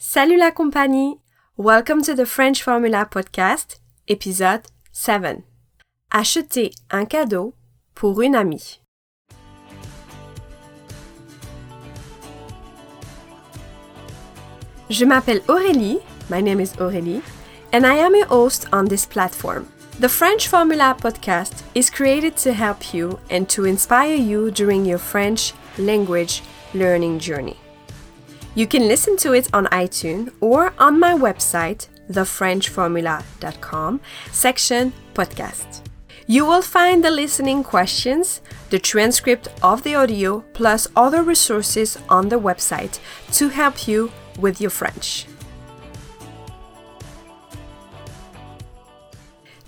Salut la compagnie! Welcome to the French Formula Podcast, épisode 7. Acheter un cadeau pour une amie. Je m'appelle Aurélie, my name is Aurélie, and I am a host on this platform. The French Formula podcast is created to help you and to inspire you during your French language learning journey. You can listen to it on iTunes or on my website, thefrenchformula.com, section podcast. You will find the listening questions, the transcript of the audio, plus other resources on the website to help you with your French.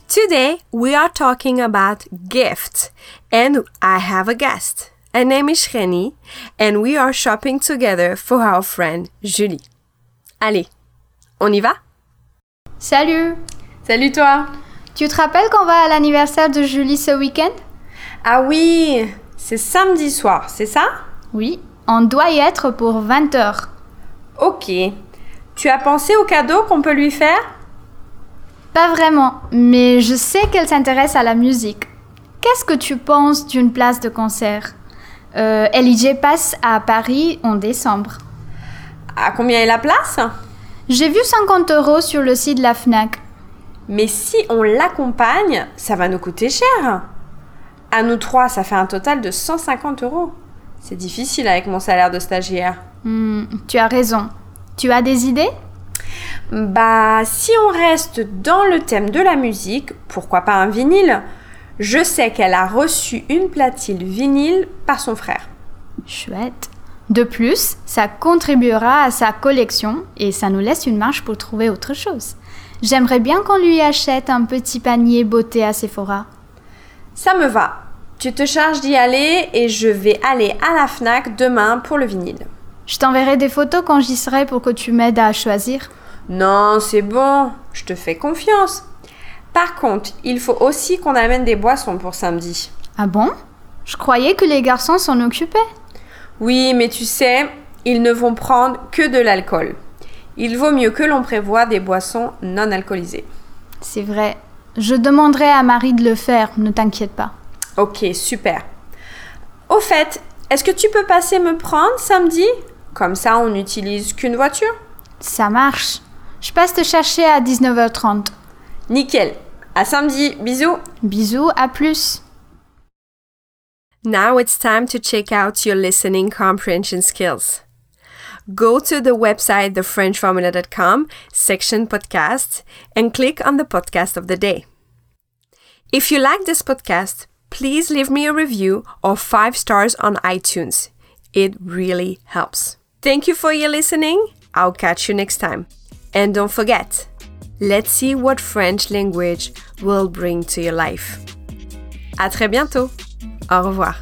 Today we are talking about gifts, and I have a guest. Her name is Reni, and we are shopping together for our friend Julie. Allez, on y va? Salut Salut toi! Tu te rappelles qu'on va à l'anniversaire de Julie ce week-end? Ah oui, c'est samedi soir, c'est ça? Oui, on doit y être pour 20h. Ok. Tu as pensé au cadeau qu'on peut lui faire? Pas vraiment, mais je sais qu'elle s'intéresse à la musique. Qu'est-ce que tu penses d'une place de concert? Euh, LIJ passe à Paris en décembre. À combien est la place? J'ai vu 50 euros sur le site de la FNAC. Mais si on l'accompagne, ça va nous coûter cher. À nous trois, ça fait un total de 150 euros. C'est difficile avec mon salaire de stagiaire. Hmm, tu as raison. Tu as des idées? Bah, si on reste dans le thème de la musique, pourquoi pas un vinyle? Je sais qu'elle a reçu une platine vinyle par son frère. Chouette. De plus, ça contribuera à sa collection et ça nous laisse une marge pour trouver autre chose. J'aimerais bien qu'on lui achète un petit panier beauté à Sephora. Ça me va. Tu te charges d'y aller et je vais aller à la FNAC demain pour le vinyle. Je t'enverrai des photos quand j'y serai pour que tu m'aides à choisir. Non, c'est bon, je te fais confiance. Par contre, il faut aussi qu'on amène des boissons pour samedi. Ah bon? Je croyais que les garçons s'en occupaient. Oui, mais tu sais, ils ne vont prendre que de l'alcool. Il vaut mieux que l'on prévoie des boissons non alcoolisées. C'est vrai. Je demanderai à Marie de le faire, ne t'inquiète pas. Ok, super. Au fait, est-ce que tu peux passer me prendre samedi? Comme ça, on n'utilise qu'une voiture Ça marche. Je passe te chercher à 19h30. Nickel. À samedi. Bisous. Bisous, à plus. Now it's time to check out your listening comprehension skills. Go to the website thefrenchformula.com section podcast and click on the podcast of the day. If you like this podcast, please leave me a review or 5 stars on iTunes. It really helps. Thank you for your listening. I'll catch you next time. And don't forget, let's see what French language will bring to your life. À très bientôt. Au revoir.